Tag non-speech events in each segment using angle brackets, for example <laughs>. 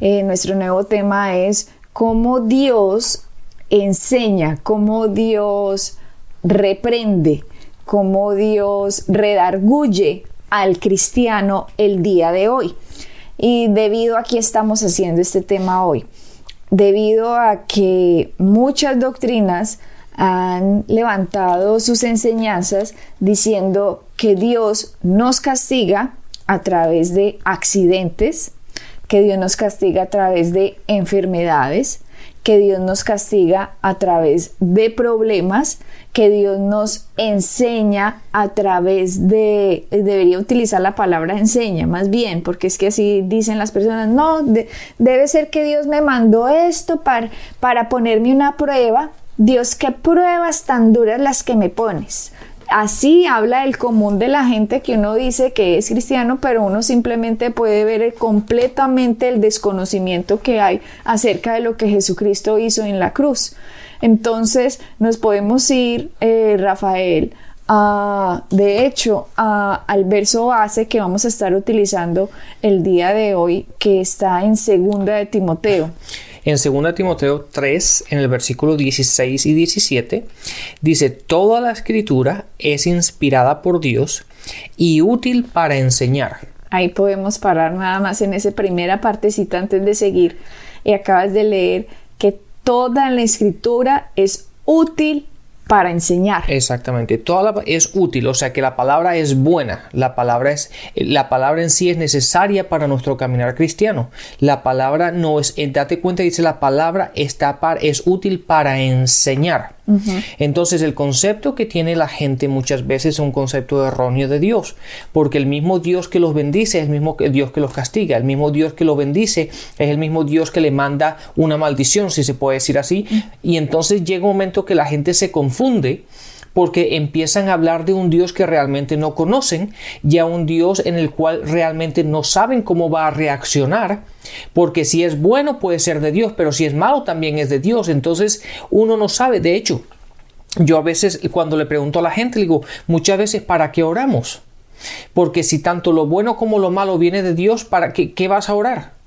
Eh, nuestro nuevo tema es cómo Dios enseña, cómo Dios reprende, cómo Dios redarguye al cristiano el día de hoy. Y debido a que estamos haciendo este tema hoy, debido a que muchas doctrinas han levantado sus enseñanzas diciendo que Dios nos castiga a través de accidentes, que Dios nos castiga a través de enfermedades, que Dios nos castiga a través de problemas, que Dios nos enseña a través de, debería utilizar la palabra enseña más bien, porque es que así dicen las personas, no, debe ser que Dios me mandó esto para, para ponerme una prueba. Dios, qué pruebas tan duras las que me pones así habla el común de la gente que uno dice que es cristiano, pero uno simplemente puede ver completamente el desconocimiento que hay acerca de lo que Jesucristo hizo en la cruz. Entonces nos podemos ir, eh, Rafael, a, de hecho, al verso base que vamos a estar utilizando el día de hoy, que está en segunda de Timoteo. En 2 Timoteo 3, en el versículo 16 y 17, dice, Toda la escritura es inspirada por Dios y útil para enseñar. Ahí podemos parar nada más en esa primera partecita antes de seguir. Y acabas de leer que toda la escritura es útil para enseñar. Exactamente, toda es útil, o sea que la palabra es buena, la palabra es la palabra en sí es necesaria para nuestro caminar cristiano. La palabra no es, date cuenta dice la palabra está para, es útil para enseñar. Entonces el concepto que tiene la gente muchas veces es un concepto erróneo de Dios, porque el mismo Dios que los bendice es el mismo Dios que los castiga, el mismo Dios que los bendice es el mismo Dios que le manda una maldición, si se puede decir así, y entonces llega un momento que la gente se confunde porque empiezan a hablar de un Dios que realmente no conocen y a un Dios en el cual realmente no saben cómo va a reaccionar, porque si es bueno puede ser de Dios, pero si es malo también es de Dios, entonces uno no sabe, de hecho, yo a veces cuando le pregunto a la gente, le digo, muchas veces, ¿para qué oramos? Porque si tanto lo bueno como lo malo viene de Dios, ¿para qué, qué vas a orar?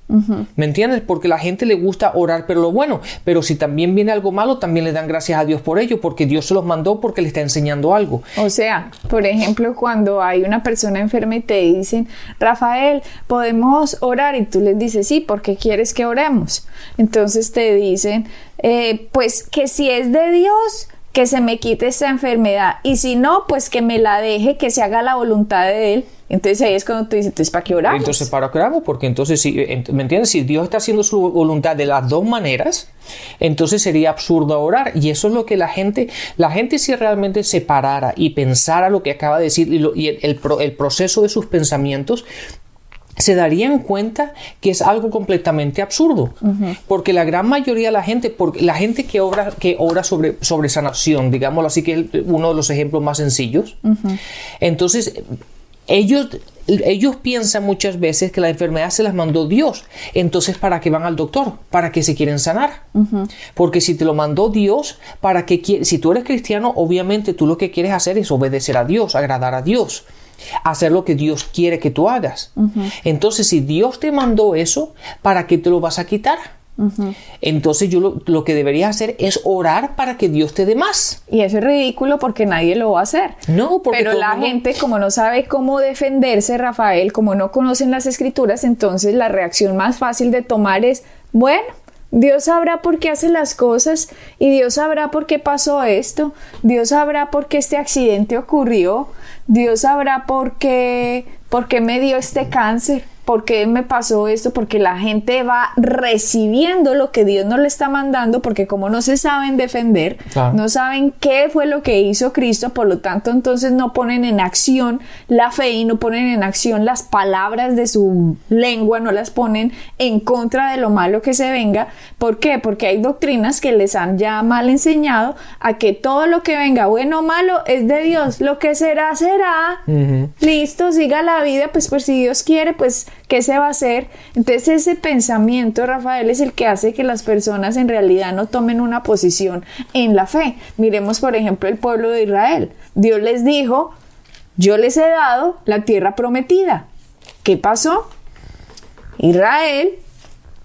¿Me entiendes? Porque la gente le gusta orar pero lo bueno, pero si también viene algo malo, también le dan gracias a Dios por ello, porque Dios se los mandó porque le está enseñando algo. O sea, por ejemplo, cuando hay una persona enferma y te dicen, Rafael, podemos orar y tú les dices, sí, porque quieres que oremos. Entonces te dicen, eh, pues que si es de Dios, que se me quite esta enfermedad y si no, pues que me la deje, que se haga la voluntad de Él. Entonces ahí es cuando tú dices, ¿para qué oramos? Entonces ¿para qué oramos? Porque entonces, si, ¿me entiendes? Si Dios está haciendo su voluntad de las dos maneras, entonces sería absurdo orar. Y eso es lo que la gente, la gente si realmente se parara y pensara lo que acaba de decir y, el, el proceso de sus pensamientos, se darían cuenta que es algo completamente absurdo. Porque la gran mayoría de la gente, porque la gente que obra, que obra sobre, sobre sanación, digámoslo así, que es uno de los ejemplos más sencillos, entonces ellos, ellos piensan muchas veces que la enfermedad se las mandó Dios. Entonces, ¿para qué van al doctor? ¿Para qué se quieren sanar? Porque si te lo mandó Dios, ¿para qué Si tú eres cristiano, obviamente tú lo que quieres hacer es obedecer a Dios, agradar a Dios hacer lo que Dios quiere que tú hagas. Entonces, si Dios te mandó eso, ¿para qué te lo vas a quitar? Entonces yo lo, que debería hacer es orar para que Dios te dé más. Y eso es ridículo porque nadie lo va a hacer. No, porque pero la gente como no sabe cómo defenderse, Rafael, como no conocen las escrituras, entonces la reacción más fácil de tomar es, bueno, Dios sabrá por qué hace las cosas y Dios sabrá por qué pasó esto, Dios sabrá por qué este accidente ocurrió, Dios sabrá por qué, por qué me dio este cáncer. ¿Por qué me pasó esto? Porque la gente va recibiendo lo que Dios no le está mandando, porque como no se saben defender, no saben qué fue lo que hizo Cristo, por lo tanto entonces no ponen en acción la fe y no ponen en acción las palabras de su lengua, no las ponen en contra de lo malo que se venga. ¿Por qué? Porque hay doctrinas que les han ya mal enseñado a que todo lo que venga, bueno o malo, es de Dios. Lo que será, será. Listo, siga la vida, pues, pues si Dios quiere, pues, ¿qué se va a hacer? Entonces ese pensamiento, Rafael, es el que hace que las personas en realidad no tomen una posición en la fe. Miremos, por ejemplo, el pueblo de Israel. Dios les dijo, yo les he dado la tierra prometida. ¿Qué pasó? Israel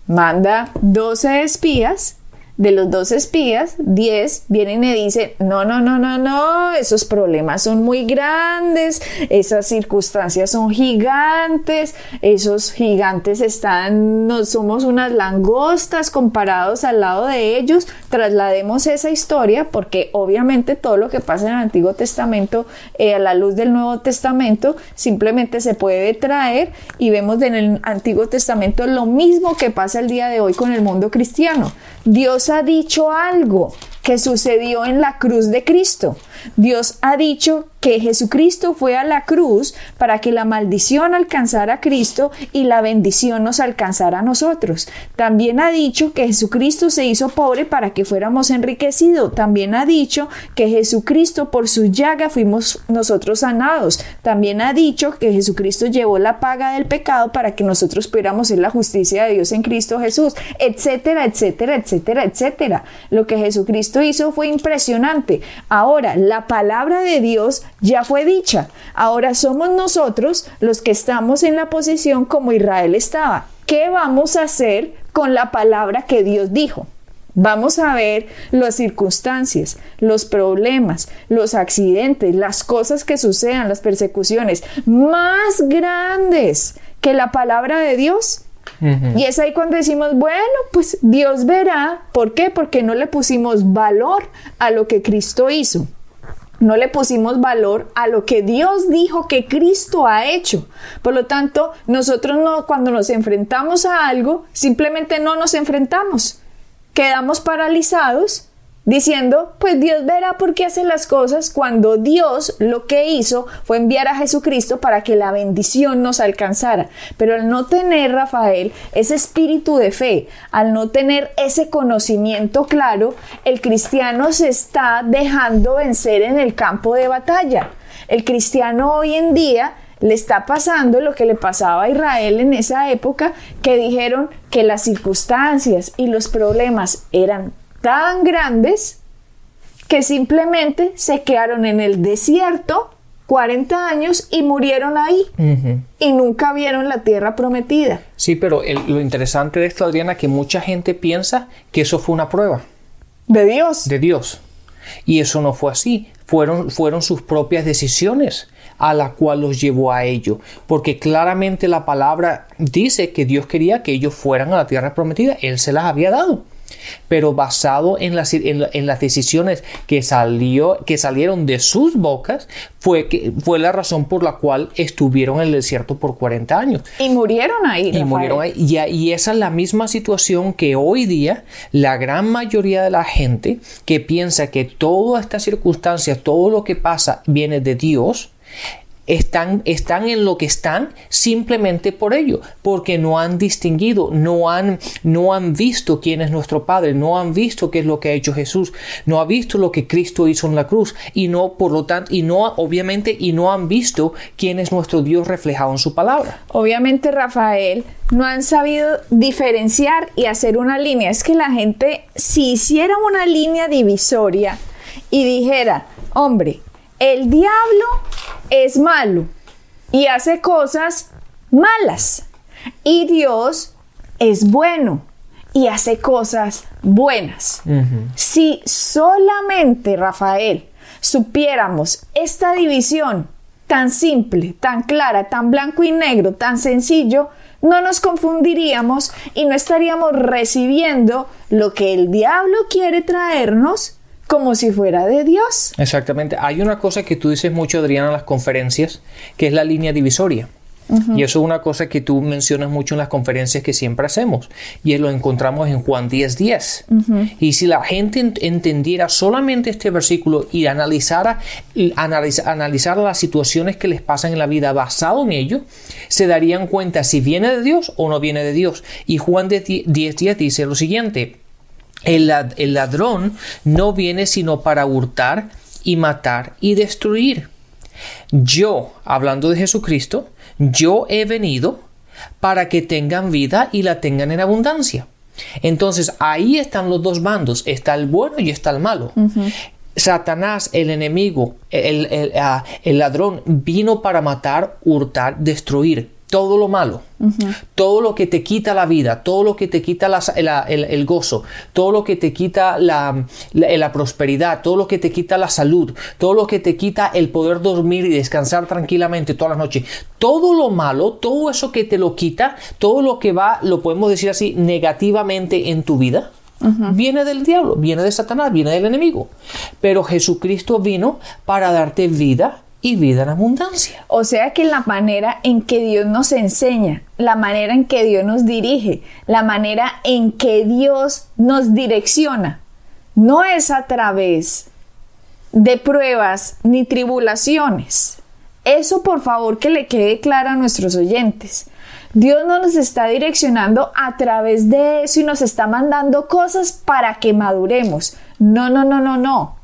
manda 12 espías de los dos espías, 10 vienen y dicen, no, no, no, no, no, esos problemas son muy grandes, esas circunstancias son gigantes, esos gigantes están, no somos unas langostas comparados al lado de ellos, traslademos esa historia porque obviamente todo lo que pasa en el Antiguo Testamento eh, a la luz del Nuevo Testamento simplemente se puede traer y vemos en el Antiguo Testamento lo mismo que pasa el día de hoy con el mundo cristiano. Dios ha dicho algo que sucedió en la cruz de Cristo. Dios ha dicho que Jesucristo fue a la cruz para que la maldición alcanzara a Cristo y la bendición nos alcanzara a nosotros. También ha dicho que Jesucristo se hizo pobre para que fuéramos enriquecidos. También ha dicho que Jesucristo por su llaga fuimos nosotros sanados. También ha dicho que Jesucristo llevó la paga del pecado para que nosotros pudiéramos ser la justicia de Dios en Cristo Jesús, etcétera, etcétera, etcétera, etcétera. Lo que Jesucristo hizo fue impresionante. Ahora, la palabra de Dios ya fue dicha. Ahora somos nosotros los que estamos en la posición como Israel estaba. ¿Qué vamos a hacer con la palabra que Dios dijo? Vamos a ver las circunstancias, los problemas, los accidentes, las cosas que sucedan, las persecuciones más grandes que la palabra de Dios. Y es ahí cuando decimos, bueno, pues Dios verá. ¿Por qué? Porque no le pusimos valor a lo que Cristo hizo no le pusimos valor a lo que Dios dijo que Cristo ha hecho. Por lo tanto, nosotros no, cuando nos enfrentamos a algo, simplemente no nos enfrentamos. Quedamos paralizados diciendo, pues Dios verá por qué hace las cosas cuando Dios lo que hizo fue enviar a Jesucristo para que la bendición nos alcanzara. Pero al no tener, Rafael, ese espíritu de fe, al no tener ese conocimiento claro, el cristiano se está dejando vencer en el campo de batalla. El cristiano hoy en día le está pasando lo que le pasaba a Israel en esa época, que dijeron que las circunstancias y los problemas eran tan grandes que simplemente se quedaron en el desierto 40 años y murieron ahí y nunca vieron la tierra prometida. Sí, pero lo interesante de esto, Adriana, que mucha gente piensa que eso fue una prueba. De Dios. De Dios. Y eso no fue así. Fueron, fueron sus propias decisiones a la cual los llevó a ello. Porque claramente la palabra dice que Dios quería que ellos fueran a la tierra prometida. Él se las había dado pero basado en las, en, las decisiones que, salió, que salieron de sus bocas, fue, que, fue la razón por la cual estuvieron en el desierto por 40 años. Y murieron ahí. Y murieron ahí. Y, y esa es la misma situación que hoy día la gran mayoría de la gente que piensa que todas estas circunstancias, todo lo que pasa viene de Dios, están, están en lo que están simplemente por ello, porque no han distinguido, no han, no han visto quién es nuestro Padre, no han visto qué es lo que ha hecho Jesús, no han visto lo que Cristo hizo en la cruz y no, por lo tanto, y no, obviamente, y no han visto quién es nuestro Dios reflejado en su palabra. Obviamente, Rafael, no han sabido diferenciar y hacer una línea. Es que la gente, si hiciera una línea divisoria y dijera, hombre, el diablo es malo y hace cosas malas. Y Dios es bueno y hace cosas buenas. Si solamente, Rafael, supiéramos esta división tan simple, tan clara, tan blanco y negro, tan sencillo, no nos confundiríamos y no estaríamos recibiendo lo que el diablo quiere traernos como si fuera de Dios. Exactamente. Hay una cosa que tú dices mucho, Adriana, en las conferencias, que es la línea divisoria. Y eso es una cosa que tú mencionas mucho en las conferencias que siempre hacemos. Y lo encontramos en Juan 10, 10. Y si la gente entendiera solamente este versículo y analizara, analizara las situaciones que les pasan en la vida basado en ello, se darían cuenta si viene de Dios o no viene de Dios. Y Juan 10, 10 dice lo siguiente. El, el ladrón no viene sino para hurtar y matar y destruir. Yo, hablando de Jesucristo, yo he venido para que tengan vida y la tengan en abundancia. Entonces ahí están los dos bandos, está el bueno y está el malo. Satanás, el enemigo, el, ah, el ladrón, vino para matar, hurtar, destruir todo lo malo, todo lo que te quita la vida, todo lo que te quita el, gozo, todo lo que te quita la, la, prosperidad, todo lo que te quita la salud, todo lo que te quita el poder dormir y descansar tranquilamente toda la noche, todo lo malo, todo eso que te lo quita, todo lo que va, lo podemos decir así, negativamente en tu vida, Viene del diablo, viene de Satanás, viene del enemigo. Pero Jesucristo vino para darte vida y vida en abundancia. O sea que la manera en que Dios nos enseña, la manera en que Dios nos dirige, la manera en que Dios nos direcciona, no es a través de pruebas ni tribulaciones. Eso por favor que le quede claro a nuestros oyentes. Dios no nos está direccionando a través de eso y nos está mandando cosas para que maduremos. No, no, no, no, no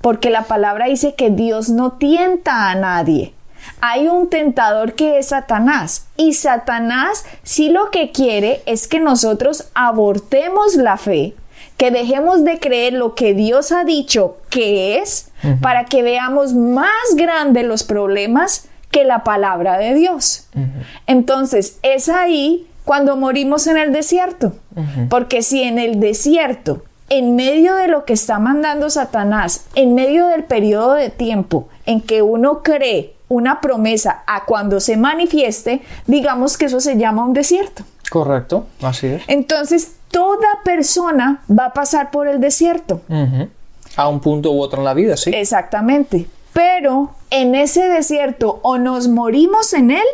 porque la palabra dice que Dios no tienta a nadie. Hay un tentador que es Satanás y Satanás sí lo que quiere es que nosotros abortemos la fe, que dejemos de creer lo que Dios ha dicho que es para que veamos más grandes los problemas que la palabra de Dios. Entonces es ahí cuando morimos en el desierto, porque si en el desierto en medio de lo que está mandando Satanás, en medio del periodo de tiempo en que uno cree una promesa a cuando se manifieste, digamos que eso se llama un desierto. Correcto, así es. Entonces, toda persona va a pasar por el desierto. A un punto u otro en la vida, sí. Exactamente. Pero en ese desierto o nos morimos en él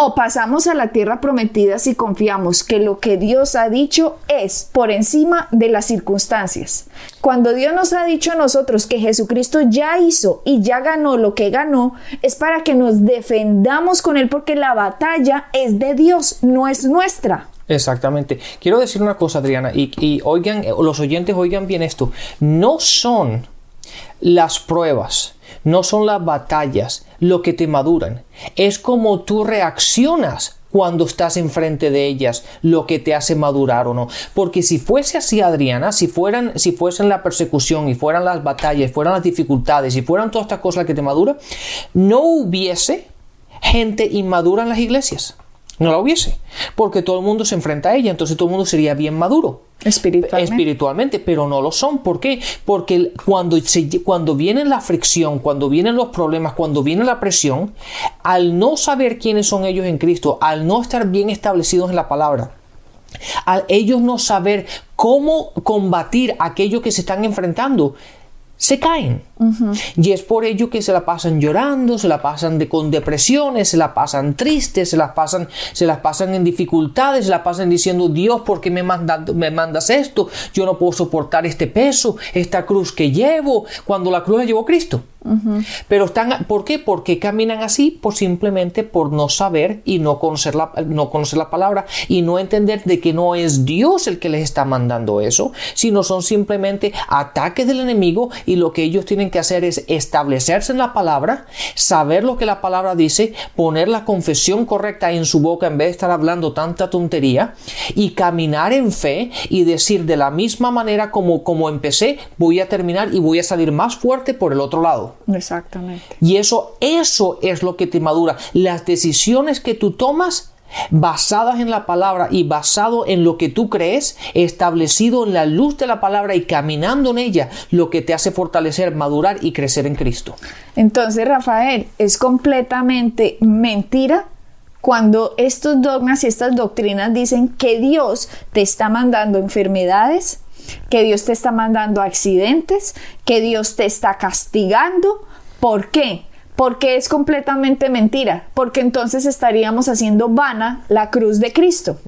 o pasamos a la tierra prometida si confiamos que lo que Dios ha dicho es por encima de las circunstancias. Cuando Dios nos ha dicho a nosotros que Jesucristo ya hizo y ya ganó lo que ganó, es para que nos defendamos con Él porque la batalla es de Dios, no es nuestra. Exactamente. Quiero decir una cosa, Adriana, y, y oigan, los oyentes oigan bien esto. No son las pruebas, no son las batallas lo que te maduran, es como tú reaccionas cuando estás enfrente de ellas, lo que te hace madurar o no. Porque si fuese así, Adriana, si fueran, si fuesen la persecución y fueran las batallas, fueran las dificultades y fueran todas estas cosas que te maduran, no hubiese gente inmadura en las iglesias. No la hubiese, porque todo el mundo se enfrenta a ella, entonces todo el mundo sería bien maduro. Espiritualmente. Espiritualmente, pero no lo son. ¿Por qué? Porque cuando, cuando viene la fricción, cuando vienen los problemas, cuando viene la presión, al no saber quiénes son ellos en Cristo, al no estar bien establecidos en la palabra, al ellos no saber cómo combatir aquello que se están enfrentando, se caen. Y es por ello que se la pasan llorando, se la pasan de, con depresiones, se la pasan tristes, se las pasan, se las pasan en dificultades, se la pasan diciendo, Dios, ¿por qué me, me mandas esto? Yo no puedo soportar este peso, esta cruz que llevo, cuando la cruz la llevó Cristo. Pero están, ¿por qué? Porque caminan así, por simplemente por no saber y no conocer, la, no conocer la palabra y no entender de que no es Dios el que les está mandando eso, sino son simplemente ataques del enemigo y lo que ellos tienen que hacer es establecerse en la palabra, saber lo que la palabra dice, poner la confesión correcta en su boca en vez de estar hablando tanta tontería y caminar en fe y decir de la misma manera como, como empecé, voy a terminar y voy a salir más fuerte por el otro lado. Exactamente. Y eso, eso es lo que te madura. Las decisiones que tú tomas basadas en la palabra y basado en lo que tú crees, establecido en la luz de la palabra y caminando en ella, lo que te hace fortalecer, madurar y crecer en Cristo. Entonces, Rafael, es completamente mentira cuando estos dogmas y estas doctrinas dicen que Dios te está mandando enfermedades, que Dios te está mandando accidentes, que Dios te está castigando. ¿Por qué? Porque es completamente mentira, porque entonces estaríamos haciendo vana la cruz de Cristo.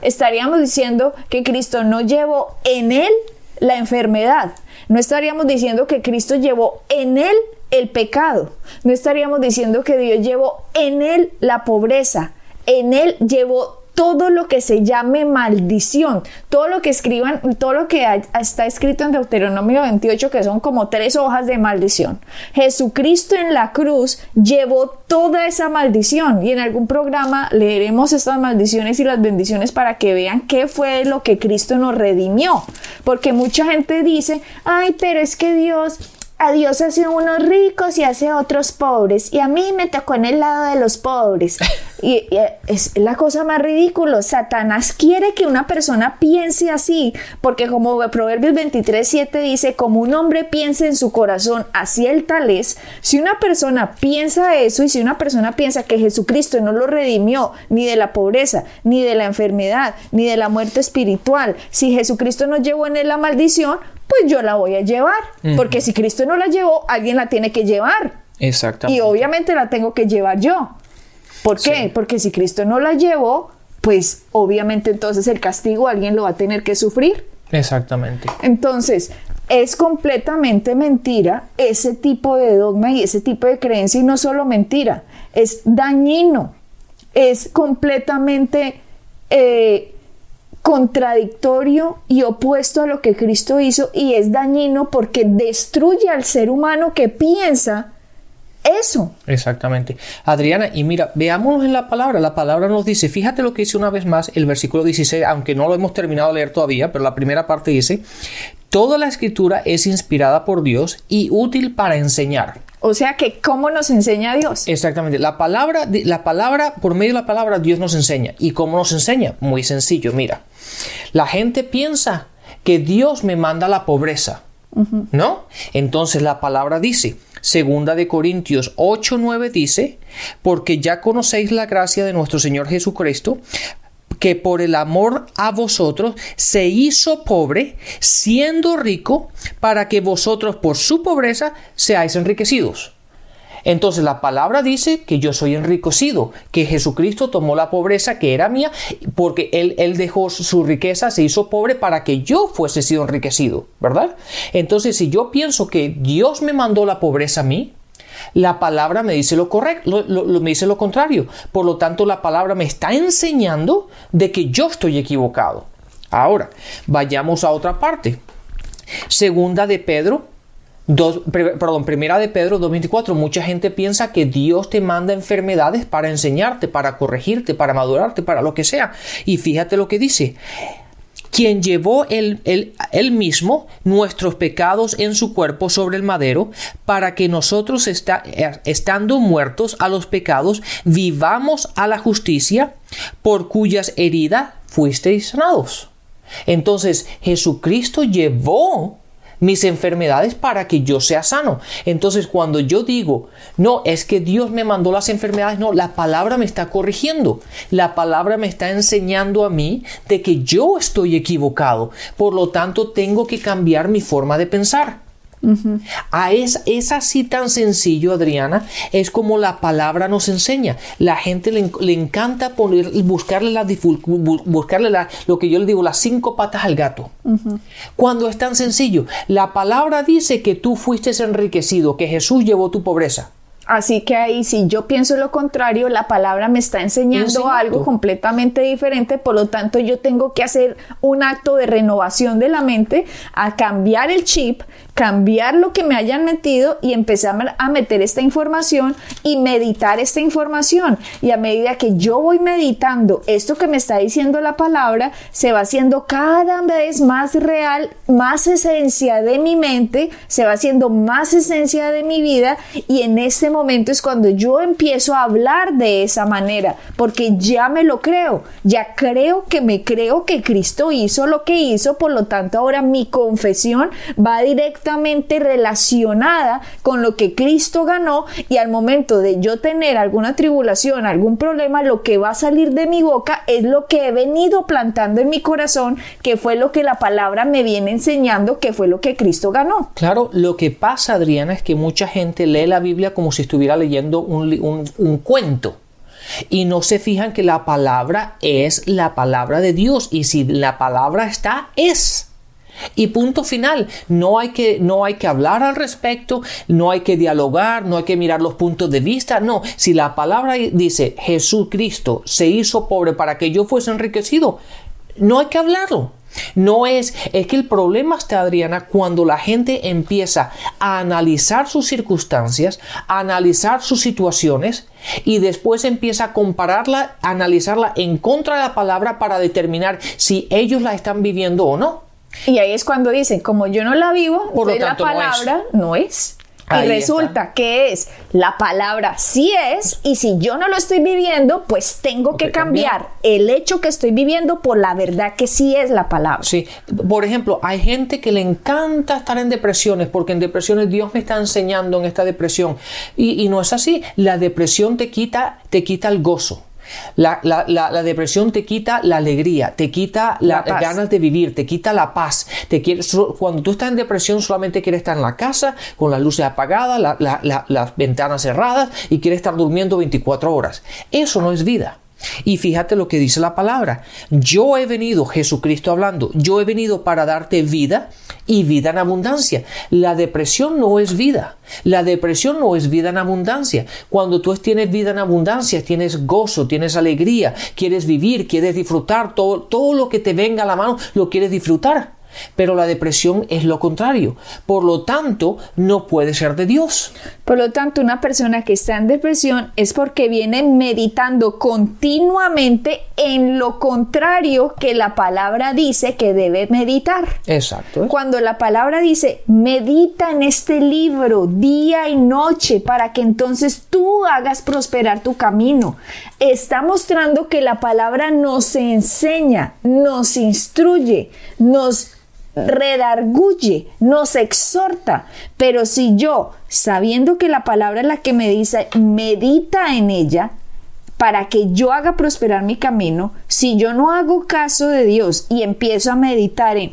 Estaríamos diciendo que Cristo no llevó en él la enfermedad, no estaríamos diciendo que Cristo llevó en él el pecado, no estaríamos diciendo que Dios llevó en él la pobreza, en él llevó todo lo que se llame maldición, todo lo que escriban, todo lo que está escrito en Deuteronomio 28, que son como tres hojas de maldición. Jesucristo en la cruz llevó toda esa maldición y en algún programa leeremos estas maldiciones y las bendiciones para que vean qué fue lo que Cristo nos redimió. Porque mucha gente dice, ay, pero es que Dios a Dios hace unos ricos y hace otros pobres. Y a mí me tocó en el lado de los pobres. <laughs> Y, es la cosa más ridícula. Satanás quiere que una persona piense así, porque como Proverbios 23, 7 dice, como un hombre piensa en su corazón, así el tal es. Si una persona piensa eso y si una persona piensa que Jesucristo no lo redimió ni de la pobreza, ni de la enfermedad, ni de la muerte espiritual, si Jesucristo no llevó en él la maldición, pues yo la voy a llevar. Porque si Cristo no la llevó, alguien la tiene que llevar. Exactamente. Y obviamente la tengo que llevar yo. ¿Por qué? Porque si Cristo no la llevó, pues obviamente entonces el castigo alguien lo va a tener que sufrir. Exactamente. Entonces, es completamente mentira ese tipo de dogma y ese tipo de creencia y no solo mentira, es dañino, es completamente eh, contradictorio y opuesto a lo que Cristo hizo y es dañino porque destruye al ser humano que piensa eso. Exactamente. Adriana, y mira, veámonos en la palabra. La palabra nos dice, fíjate lo que dice una vez más el versículo 16, aunque no lo hemos terminado de leer todavía, pero la primera parte dice, toda la escritura es inspirada por Dios y útil para enseñar. O sea que, ¿cómo nos enseña Dios? Exactamente. La palabra, la palabra, por medio de la palabra, Dios nos enseña. ¿Y cómo nos enseña? Muy sencillo, mira. La gente piensa que Dios me manda la pobreza. ¿No? Entonces la palabra dice, segunda de Corintios 8, 9 dice, porque ya conocéis la gracia de nuestro Señor Jesucristo, que por el amor a vosotros se hizo pobre, siendo rico, para que vosotros por su pobreza seáis enriquecidos. Entonces la palabra dice que yo soy enriquecido, que Jesucristo tomó la pobreza que era mía, porque él, él dejó su riqueza, se hizo pobre para que yo fuese sido enriquecido, ¿verdad? Entonces si yo pienso que Dios me mandó la pobreza a mí, la palabra me dice lo correcto, me dice lo contrario. Por lo tanto, la palabra me está enseñando de que yo estoy equivocado. Ahora, vayamos a otra parte. Segunda de Pedro perdón, primera de Pedro 2.24, mucha gente piensa que Dios te manda enfermedades para enseñarte, para corregirte, para madurarte, para lo que sea. Y fíjate lo que dice, quien llevó él, mismo nuestros pecados en su cuerpo sobre el madero, para que nosotros estando muertos a los pecados, vivamos a la justicia, por cuyas heridas fuisteis sanados. Entonces Jesucristo llevó mis enfermedades para que yo sea sano. Entonces cuando yo digo, no, es que Dios me mandó las enfermedades, no, la palabra me está corrigiendo. La palabra me está enseñando a mí de que yo estoy equivocado. Por lo tanto, tengo que cambiar mi forma de pensar. A es, es, así tan sencillo, Adriana, es como la palabra nos enseña. La gente le, encanta poner, buscarle, la, buscarle la, lo que yo le digo, las cinco patas al gato. Cuando es tan sencillo, la palabra dice que tú fuiste enriquecido, que Jesús llevó tu pobreza. Así que ahí si yo pienso lo contrario, la palabra me está enseñando algo completamente diferente, por lo tanto yo tengo que hacer un acto de renovación de la mente, a cambiar el chip, cambiar lo que me hayan metido y empezar a meter esta información y meditar esta información. Y a medida que yo voy meditando esto que me está diciendo la palabra, se va haciendo cada vez más real, más esencia de mi mente, se va haciendo más esencia de mi vida y en este momento es cuando yo empiezo a hablar de esa manera, porque ya me lo creo, ya creo que me creo que Cristo hizo lo que hizo, por lo tanto ahora mi confesión va directo directamente relacionada con lo que Cristo ganó y al momento de yo tener alguna tribulación, algún problema, lo que va a salir de mi boca es lo que he venido plantando en mi corazón, que fue lo que la palabra me viene enseñando, que fue lo que Cristo ganó. Claro, lo que pasa, Adriana, es que mucha gente lee la Biblia como si estuviera leyendo un, un cuento y no se fijan que la palabra es la palabra de Dios y si la palabra está es. Y punto final, no hay, que, no hay que hablar al respecto, no hay que dialogar, no hay que mirar los puntos de vista, no, si la palabra dice Jesucristo se hizo pobre para que yo fuese enriquecido, no hay que hablarlo. No es, es que el problema está, Adriana, cuando la gente empieza a analizar sus circunstancias, a analizar sus situaciones y después empieza a compararla, a analizarla en contra de la palabra para determinar si ellos la están viviendo o no. Y ahí es cuando dicen, como yo no la vivo, Por lo tanto, la palabra no es y resulta que es la palabra sí es y si yo no lo estoy viviendo, pues tengo que cambiar el hecho que estoy viviendo por la verdad que sí es la palabra. Sí, por ejemplo, hay gente que le encanta estar en depresiones porque en depresiones Dios me está enseñando en esta depresión y, y no es así. La depresión te quita, te quita el gozo. La, la, depresión te quita la alegría, te quita las ganas de vivir, te quita la paz. Te cuando tú estás en depresión solamente quieres estar en la casa con las luces apagadas, las ventanas cerradas y quieres estar durmiendo 24 horas. Eso no es vida. Y fíjate lo que dice la palabra. Yo he venido, Jesucristo hablando, yo he venido para darte vida y vida en abundancia. La depresión no es vida. La depresión no es vida en abundancia. Cuando tú tienes vida en abundancia, tienes gozo, tienes alegría, quieres vivir, quieres disfrutar, todo, todo lo que te venga a la mano, lo quieres disfrutar. Pero la depresión es lo contrario. Por lo tanto, no puede ser de Dios. Por lo tanto, una persona que está en depresión es porque viene meditando continuamente en lo contrario que la palabra dice que debe meditar. Exacto. Cuando la palabra dice, medita en este libro día y noche para que entonces tú hagas prosperar tu camino, está mostrando que la palabra nos enseña, nos instruye, nos redarguye, nos exhorta. Pero si yo, sabiendo que la palabra es la que me dice, medita en ella, para que yo haga prosperar mi camino, si yo no hago caso de Dios y empiezo a meditar en,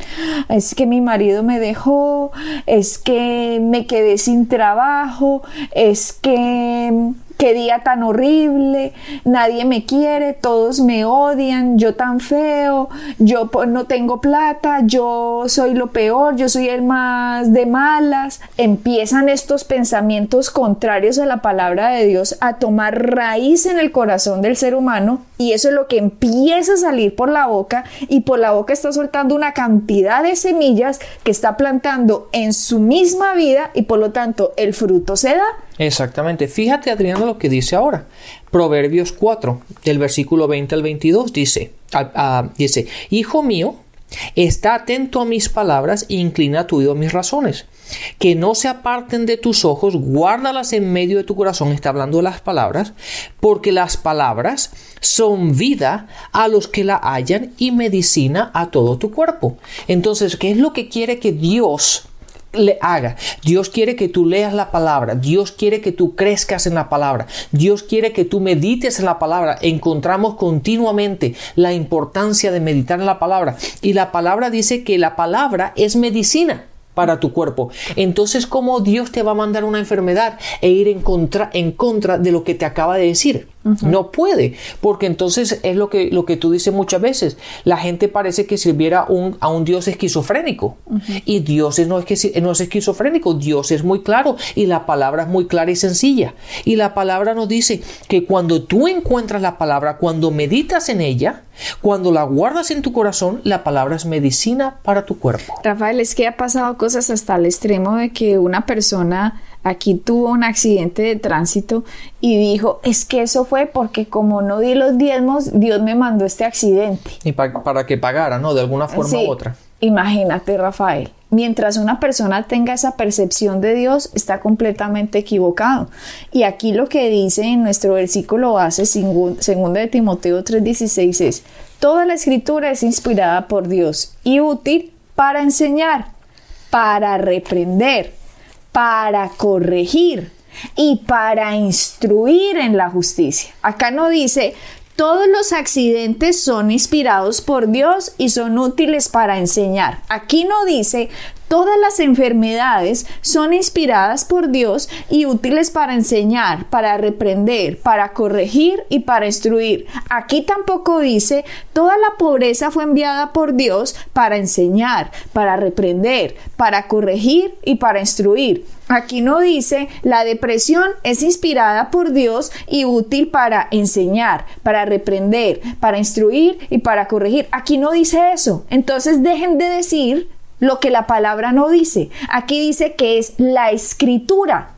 es que mi marido me dejó, es que me quedé sin trabajo, es que qué día tan horrible, nadie me quiere, todos me odian, yo tan feo, yo no tengo plata, yo soy lo peor, yo soy el más de malas. Empiezan estos pensamientos contrarios a la palabra de Dios a tomar raíz en el corazón del ser humano y eso es lo que empieza a salir por la boca y por la boca está soltando una cantidad de semillas que está plantando en su misma vida y por lo tanto el fruto se da Exactamente. Fíjate, Adriano, lo que dice ahora. Proverbios 4, del versículo 20 al 22, dice, dice, Hijo mío, está atento a mis palabras e inclina tu oído a mis razones. Que no se aparten de tus ojos, guárdalas en medio de tu corazón, está hablando de las palabras, porque las palabras son vida a los que la hallan y medicina a todo tu cuerpo. Entonces, ¿qué es lo que quiere que Dios le haga. Dios quiere que tú leas la palabra. Dios quiere que tú crezcas en la palabra. Dios quiere que tú medites en la palabra. Encontramos continuamente la importancia de meditar en la palabra. Y la palabra dice que la palabra es medicina para tu cuerpo. Entonces, ¿cómo Dios te va a mandar una enfermedad e ir en contra, en contra de lo que te acaba de decir? No puede, porque entonces es lo que, lo que tú dices muchas veces. La gente parece que sirviera un, a un Dios esquizofrénico. Y Dios no es, que, no es esquizofrénico, Dios es muy claro y la palabra es muy clara y sencilla. Y la palabra nos dice que cuando tú encuentras la palabra, cuando meditas en ella, cuando la guardas en tu corazón, la palabra es medicina para tu cuerpo. Rafael, es que ha pasado cosas hasta el extremo de que una persona aquí tuvo un accidente de tránsito y dijo, es que eso fue porque como no di los diezmos, Dios me mandó este accidente. Y para que pagara, ¿no? De alguna forma u otra. Imagínate, Rafael. Mientras una persona tenga esa percepción de Dios, está completamente equivocado. Y aquí lo que dice en nuestro versículo base, segundo de Timoteo 3:16, es, toda la escritura es inspirada por Dios y útil para enseñar, para reprender, para corregir y para instruir en la justicia. Acá no dice, todos los accidentes son inspirados por Dios y son útiles para enseñar. Aquí no dice Todas las enfermedades son inspiradas por Dios y útiles para enseñar, para reprender, para corregir y para instruir. Aquí tampoco dice, toda la pobreza fue enviada por Dios para enseñar, para reprender, para corregir y para instruir. Aquí no dice, la depresión es inspirada por Dios y útil para enseñar, para reprender, para instruir y para corregir. Aquí no dice eso. Entonces dejen de decir lo que la palabra no dice. Aquí dice que es la escritura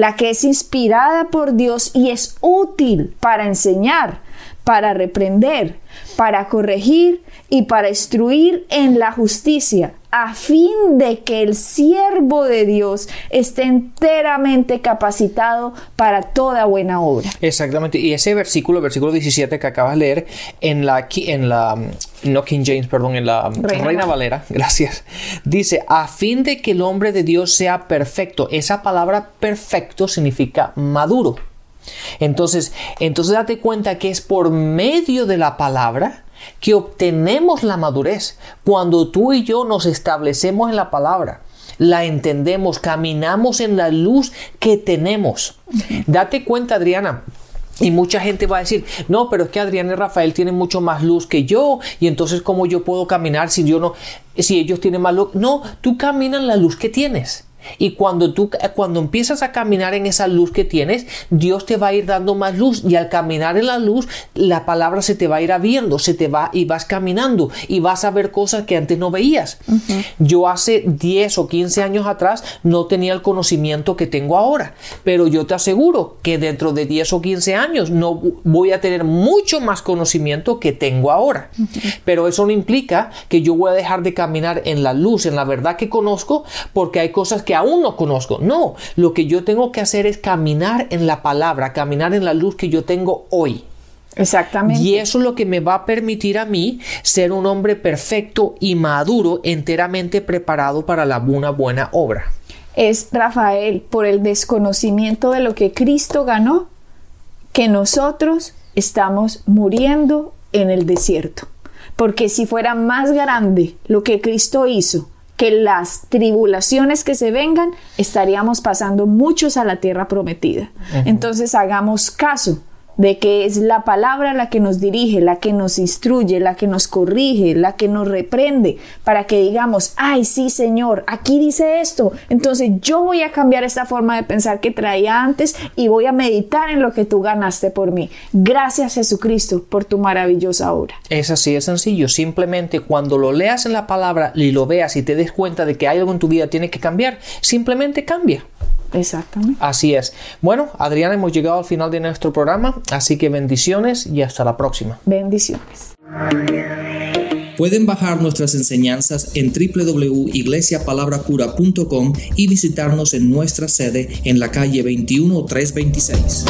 la que es inspirada por Dios y es útil para enseñar, para reprender, para corregir y para instruir en la justicia, a fin de que el siervo de Dios esté enteramente capacitado para toda buena obra. Exactamente, y ese versículo, versículo 17 que acabas de leer, en la, en la no King James, perdón, en la Reina, Reina Valera, <laughs> gracias, dice, a fin de que el hombre de Dios sea perfecto. Esa palabra perfecto significa maduro. Entonces, entonces date cuenta que es por medio de la palabra que obtenemos la madurez. Cuando tú y yo nos establecemos en la palabra, la entendemos, caminamos en la luz que tenemos. Date cuenta, Adriana, y mucha gente va a decir, no, pero es que Adriana y Rafael tienen mucho más luz que yo, y entonces cómo yo puedo caminar si yo no, si ellos tienen más luz. No, tú caminas la luz que tienes. Y cuando tú, cuando empiezas a caminar en esa luz que tienes, Dios te va a ir dando más luz. Y al caminar en la luz, la palabra se te va a ir abriendo, se te va y vas caminando y vas a ver cosas que antes no veías. Yo hace 10 o 15 años atrás no tenía el conocimiento que tengo ahora, pero yo te aseguro que dentro de 10 o 15 años no voy a tener mucho más conocimiento que tengo ahora. Pero eso no implica que yo voy a dejar de caminar en la luz, en la verdad que conozco, porque hay cosas que aún no conozco. No, lo que yo tengo que hacer es caminar en la palabra, caminar en la luz que yo tengo hoy. Exactamente. Y eso es lo que me va a permitir a mí ser un hombre perfecto y maduro, enteramente preparado para la una buena obra. Es Rafael, por el desconocimiento de lo que Cristo ganó, que nosotros estamos muriendo en el desierto. Porque si fuera más grande lo que Cristo hizo, que las tribulaciones que se vengan, estaríamos pasando muchos a la tierra prometida. Entonces hagamos caso de que es la palabra la que nos dirige, la que nos instruye, la que nos corrige, la que nos reprende, para que digamos, ay, sí, Señor, aquí dice esto, entonces yo voy a cambiar esta forma de pensar que traía antes y voy a meditar en lo que tú ganaste por mí. Gracias Jesucristo por tu maravillosa obra. Es así, es sencillo, simplemente cuando lo leas en la palabra y lo veas y te des cuenta de que algo en tu vida tiene que cambiar, simplemente cambia. Exactamente. Así es. Bueno, Adriana, hemos llegado al final de nuestro programa, así que bendiciones y hasta la próxima. Bendiciones. Pueden bajar nuestras enseñanzas en www.iglesiapalabracura.com y visitarnos en nuestra sede en la calle 21326.